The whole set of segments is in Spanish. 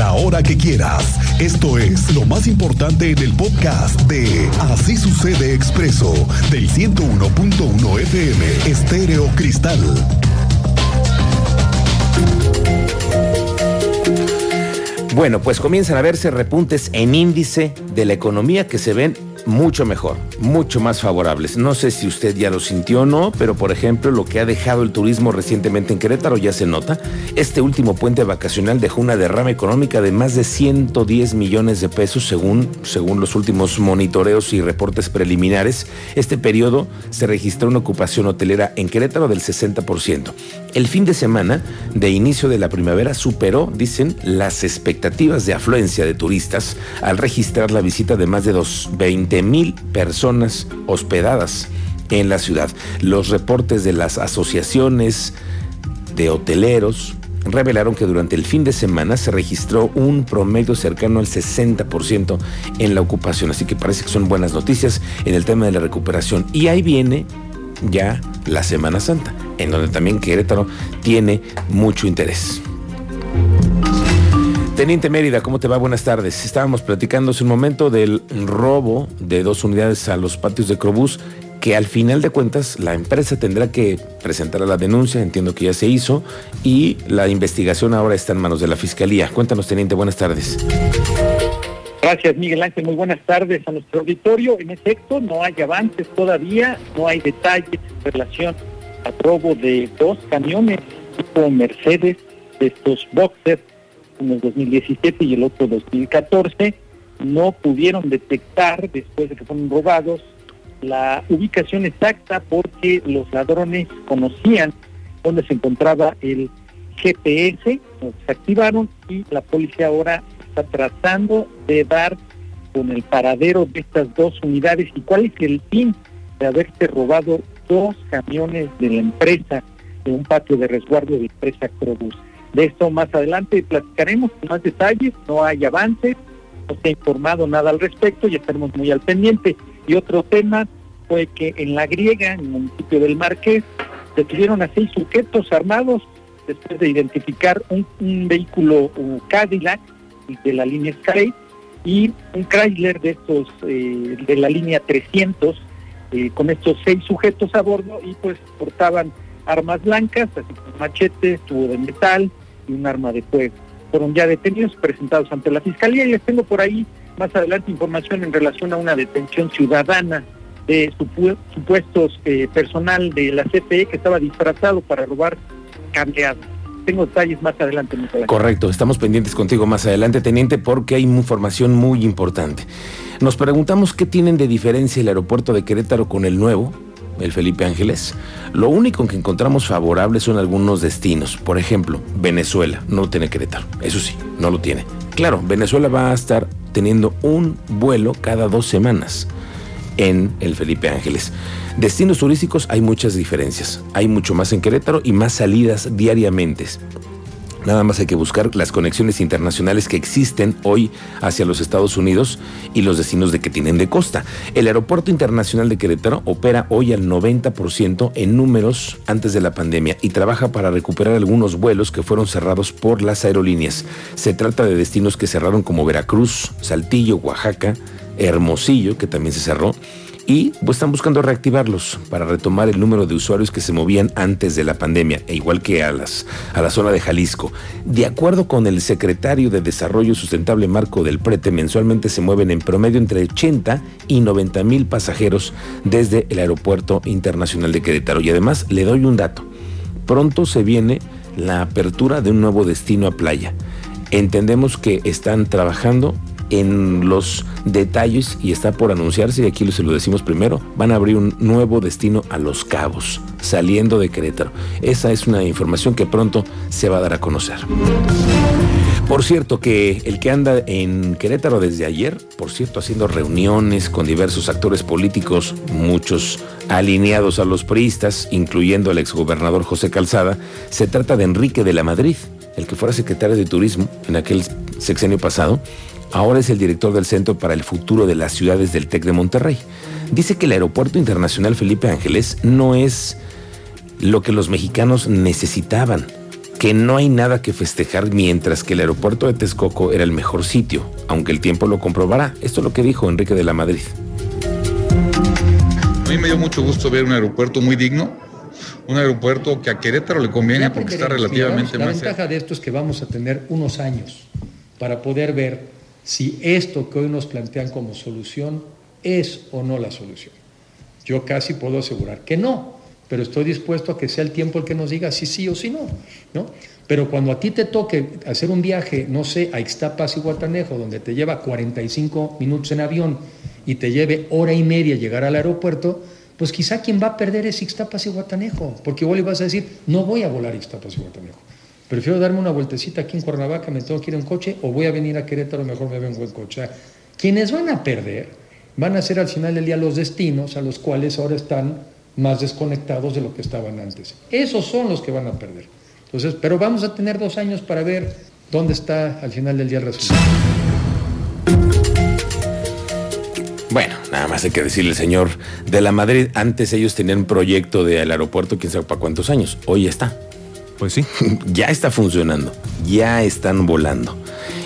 la hora que quieras. Esto es lo más importante en el podcast de Así sucede expreso del 101.1 FM Estéreo Cristal. Bueno, pues comienzan a verse repuntes en índice de la economía que se ven mucho mejor, mucho más favorables. No sé si usted ya lo sintió o no, pero por ejemplo lo que ha dejado el turismo recientemente en Querétaro ya se nota. Este último puente vacacional dejó una derrama económica de más de 110 millones de pesos según, según los últimos monitoreos y reportes preliminares. Este periodo se registró una ocupación hotelera en Querétaro del 60%. El fin de semana de inicio de la primavera superó, dicen, las expectativas de afluencia de turistas al registrar la visita de más de 220 mil personas hospedadas en la ciudad. Los reportes de las asociaciones de hoteleros revelaron que durante el fin de semana se registró un promedio cercano al 60% en la ocupación, así que parece que son buenas noticias en el tema de la recuperación. Y ahí viene ya la Semana Santa, en donde también Querétaro tiene mucho interés. Teniente Mérida, ¿cómo te va? Buenas tardes. Estábamos platicando hace un momento del robo de dos unidades a los patios de Crobús, que al final de cuentas la empresa tendrá que presentar la denuncia, entiendo que ya se hizo, y la investigación ahora está en manos de la Fiscalía. Cuéntanos, Teniente, buenas tardes. Gracias, Miguel Ángel. Muy buenas tardes a nuestro auditorio. En efecto, no hay avances todavía, no hay detalles en relación al robo de dos camiones tipo Mercedes, de estos boxers, uno 2017 y el otro 2014. No pudieron detectar, después de que fueron robados, la ubicación exacta porque los ladrones conocían dónde se encontraba el GPS, lo activaron y la policía ahora está tratando de dar con el paradero de estas dos unidades y cuál es el fin de haberse robado dos camiones de la empresa de un patio de resguardo de empresa Crobus. De esto más adelante platicaremos con más detalles, no hay avances, no se ha informado nada al respecto y estaremos muy al pendiente. Y otro tema fue que en la griega, en el municipio del Marqués, detuvieron a seis sujetos armados después de identificar un, vehículo un Cadillac de la línea Sky y un Chrysler de estos eh, de la línea 300 eh, con estos seis sujetos a bordo y pues portaban armas blancas, así como machetes, tubo de metal y un arma de fuego. Fueron ya detenidos, presentados ante la fiscalía y les tengo por ahí más adelante información en relación a una detención ciudadana de supuestos eh, personal de la CFE que estaba disfrazado para robar cableados tengo detalles más adelante. Correcto, estamos pendientes contigo más adelante, teniente, porque hay información muy importante. Nos preguntamos qué tienen de diferencia el aeropuerto de Querétaro con el nuevo, el Felipe Ángeles. Lo único que encontramos favorable son algunos destinos. Por ejemplo, Venezuela no lo tiene Querétaro. Eso sí, no lo tiene. Claro, Venezuela va a estar teniendo un vuelo cada dos semanas en el Felipe Ángeles. Destinos turísticos hay muchas diferencias. Hay mucho más en Querétaro y más salidas diariamente. Nada más hay que buscar las conexiones internacionales que existen hoy hacia los Estados Unidos y los destinos de que tienen de costa. El Aeropuerto Internacional de Querétaro opera hoy al 90% en números antes de la pandemia y trabaja para recuperar algunos vuelos que fueron cerrados por las aerolíneas. Se trata de destinos que cerraron como Veracruz, Saltillo, Oaxaca, Hermosillo, que también se cerró, y pues, están buscando reactivarlos para retomar el número de usuarios que se movían antes de la pandemia, e igual que a, las, a la zona de Jalisco. De acuerdo con el secretario de Desarrollo Sustentable Marco del Prete, mensualmente se mueven en promedio entre 80 y 90 mil pasajeros desde el Aeropuerto Internacional de Querétaro. Y además le doy un dato. Pronto se viene la apertura de un nuevo destino a playa. Entendemos que están trabajando en los detalles y está por anunciarse, y aquí se lo decimos primero, van a abrir un nuevo destino a Los Cabos, saliendo de Querétaro. Esa es una información que pronto se va a dar a conocer. Por cierto, que el que anda en Querétaro desde ayer, por cierto, haciendo reuniones con diversos actores políticos, muchos alineados a los priistas, incluyendo al exgobernador José Calzada, se trata de Enrique de la Madrid, el que fuera secretario de Turismo en aquel sexenio pasado, Ahora es el director del Centro para el Futuro de las Ciudades del TEC de Monterrey. Dice que el Aeropuerto Internacional Felipe Ángeles no es lo que los mexicanos necesitaban. que no hay nada que festejar mientras que el aeropuerto de Texcoco era el mejor sitio, aunque el tiempo lo comprobará. Esto es lo que dijo Enrique de la Madrid. A mí me dio mucho gusto ver un aeropuerto muy digno, un aeropuerto que a Querétaro le conviene porque está relativamente La más ventaja de esto es que vamos a tener unos años para poder ver si esto que hoy nos plantean como solución es o no la solución. Yo casi puedo asegurar que no, pero estoy dispuesto a que sea el tiempo el que nos diga si sí o si no, ¿no? Pero cuando a ti te toque hacer un viaje, no sé, a Ixtapas y Guatanejo, donde te lleva 45 minutos en avión y te lleve hora y media llegar al aeropuerto, pues quizá quien va a perder es Ixtapas y Guatanejo, porque igual le vas a decir, no voy a volar Ixtapas y Guatanejo. Prefiero darme una vueltecita aquí en Cuernavaca, me tengo que ir en coche, o voy a venir a Querétaro, mejor me vengo en coche. Quienes van a perder van a ser al final del día los destinos a los cuales ahora están más desconectados de lo que estaban antes. Esos son los que van a perder. Entonces, pero vamos a tener dos años para ver dónde está al final del día el resultado. Bueno, nada más hay que decirle, señor de la Madrid, antes ellos tenían un proyecto del aeropuerto, quién sabe para cuántos años. Hoy está. Pues sí. ya está funcionando, ya están volando.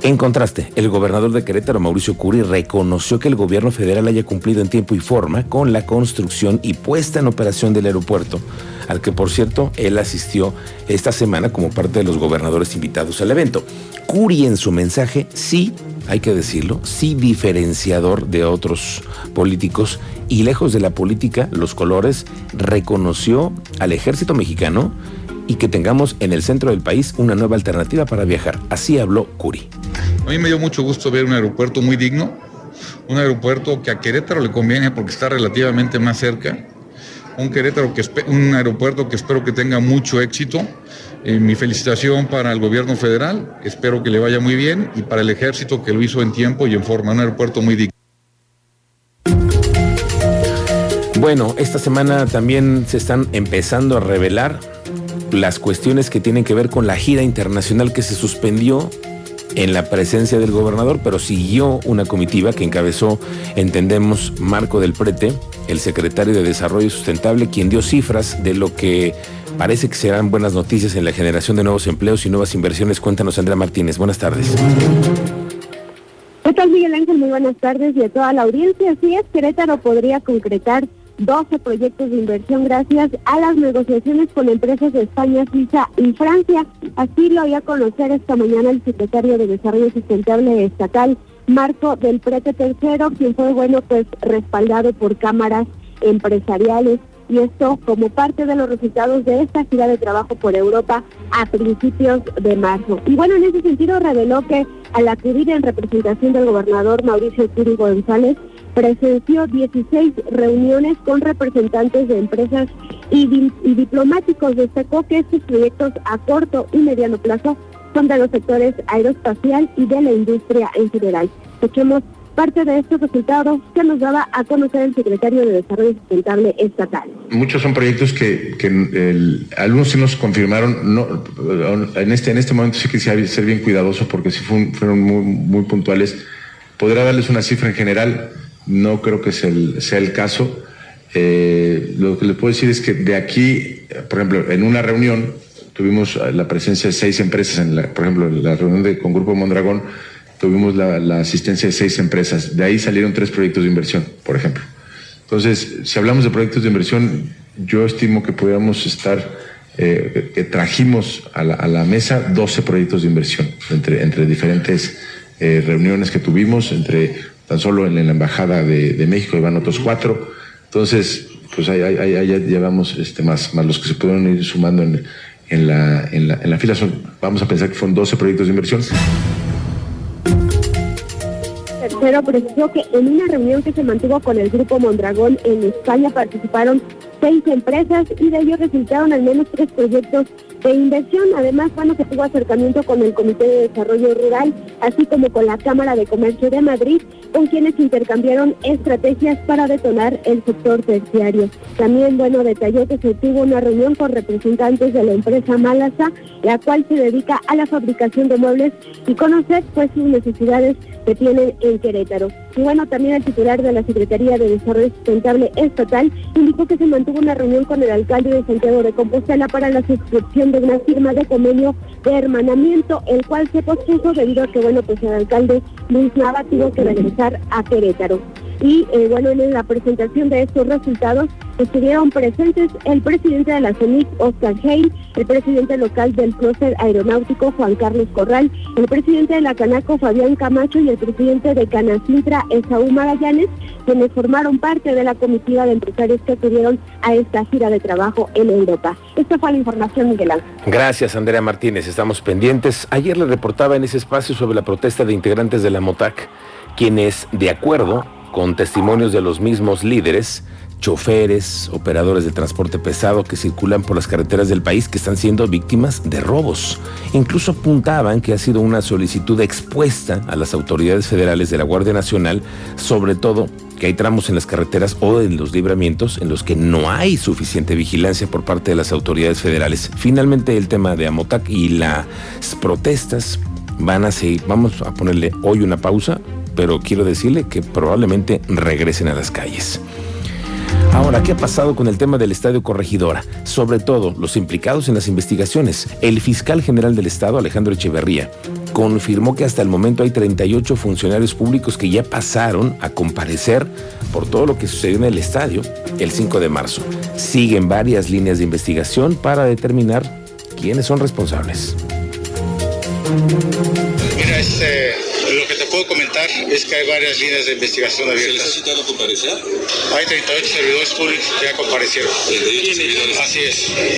En contraste, el gobernador de Querétaro, Mauricio Curi, reconoció que el gobierno federal haya cumplido en tiempo y forma con la construcción y puesta en operación del aeropuerto, al que por cierto él asistió esta semana como parte de los gobernadores invitados al evento. Curi en su mensaje sí, hay que decirlo, sí diferenciador de otros políticos y lejos de la política, los colores, reconoció al ejército mexicano y que tengamos en el centro del país una nueva alternativa para viajar. Así habló Curi. A mí me dio mucho gusto ver un aeropuerto muy digno, un aeropuerto que a Querétaro le conviene porque está relativamente más cerca, un, Querétaro que, un aeropuerto que espero que tenga mucho éxito. Eh, mi felicitación para el gobierno federal, espero que le vaya muy bien, y para el ejército que lo hizo en tiempo y en forma, un aeropuerto muy digno. Bueno, esta semana también se están empezando a revelar las cuestiones que tienen que ver con la gira internacional que se suspendió en la presencia del gobernador, pero siguió una comitiva que encabezó, entendemos, Marco del Prete, el secretario de Desarrollo Sustentable, quien dio cifras de lo que parece que serán buenas noticias en la generación de nuevos empleos y nuevas inversiones. Cuéntanos, Andrea Martínez. Buenas tardes. ¿Qué tal, Miguel Ángel? Muy buenas tardes y a toda la audiencia. Así es, Querétaro podría concretar 12 proyectos de inversión gracias a las negociaciones con empresas de España, Suiza y Francia. Así lo había a conocer esta mañana el secretario de Desarrollo Sustentable Estatal, Marco del Prete Tercero, quien fue, bueno, pues respaldado por cámaras empresariales y esto como parte de los resultados de esta gira de trabajo por Europa a principios de marzo. Y bueno, en ese sentido reveló que al acudir en representación del gobernador Mauricio Curi González, presenció 16 reuniones con representantes de empresas y, diplomáticos. Destacó que estos proyectos a corto y mediano plazo son de los sectores aeroespacial y de la industria en general. Escuchemos parte de estos resultados que nos daba a conocer el secretario de Desarrollo Sustentable Estatal. Muchos son proyectos que, que algunos sí nos confirmaron, no, en, este, en este momento sí quisiera ser bien cuidadoso porque sí fueron, fueron muy, muy puntuales. Podrá darles una cifra en general, no creo que sea el, caso. Eh, lo que les puedo decir es que de aquí, por ejemplo, en una reunión tuvimos la presencia de seis empresas, en la, por ejemplo, en la reunión de, con Grupo Mondragón, tuvimos la, asistencia de seis empresas. De ahí salieron tres proyectos de inversión, por ejemplo. Entonces, si hablamos de proyectos de inversión, yo estimo que podríamos estar, eh, que trajimos a la, mesa 12 proyectos de inversión entre, entre diferentes eh, reuniones que tuvimos, entre tan solo en, en la Embajada de, de, México iban otros cuatro. Entonces, pues ahí, ahí, ahí ya llevamos este, más, más los que se pudieron ir sumando en, en, la, en, la, en la fila. Son, vamos a pensar que fueron 12 proyectos de inversión tercero precisó que en una reunión que se mantuvo con el Grupo Mondragón en España participaron seis empresas y de ellos resultaron al menos tres proyectos de inversión. Además, bueno, que tuvo acercamiento con el Comité de Desarrollo Rural, así como con la Cámara de Comercio de Madrid, con quienes intercambiaron estrategias para detonar el sector terciario. También, bueno, detalló que se tuvo una reunión con representantes de la empresa Malasa, la cual se dedica a la fabricación de muebles y conocer pues sus necesidades que tienen en Querétaro. Y bueno, también el titular de la Secretaría de Desarrollo Sustentable Estatal indicó que se mantuvo una reunión con el alcalde de Santiago de Compostela para la suscripción de una firma de convenio de hermanamiento, el cual se pospuso debido a que, bueno, pues el alcalde Luis Nava tuvo que regresar a Querétaro. Y eh, bueno, en la presentación de estos resultados estuvieron presentes el presidente de la CENIC, Oscar Heil, el presidente local del clúster aeronáutico, Juan Carlos Corral, el presidente de la Canaco, Fabián Camacho, y el presidente de Canacintra, Esaú Magallanes, quienes formaron parte de la comitiva de empresarios que acudieron a esta gira de trabajo en Europa. Esta fue la información, Miguel Ángel. Gracias, Andrea Martínez. Estamos pendientes. Ayer le reportaba en ese espacio sobre la protesta de integrantes de la MOTAC, quienes, de acuerdo con testimonios de los mismos líderes, choferes, operadores de transporte pesado que circulan por las carreteras del país que están siendo víctimas de robos. Incluso apuntaban que ha sido una solicitud expuesta a las autoridades federales de la Guardia Nacional, sobre todo que hay tramos en las carreteras o en los libramientos en los que no hay suficiente vigilancia por parte de las autoridades federales. Finalmente el tema de Amotac y las protestas van a seguir, vamos a ponerle hoy una pausa, pero quiero decirle que probablemente regresen a las calles. Ahora, ¿qué ha pasado con el tema del Estadio Corregidora? Sobre todo, los implicados en las investigaciones. El fiscal general del Estado, Alejandro Echeverría, confirmó que hasta el momento hay 38 funcionarios públicos que ya pasaron a comparecer por todo lo que sucedió en el estadio el 5 de marzo. Siguen varias líneas de investigación para determinar quiénes son responsables. Mira, este, comentar es que hay varias líneas de investigación abiertas. ¿Se les ha citado a comparecer? Hay 38 servidores públicos que ya comparecieron. 38 servidores. Así es.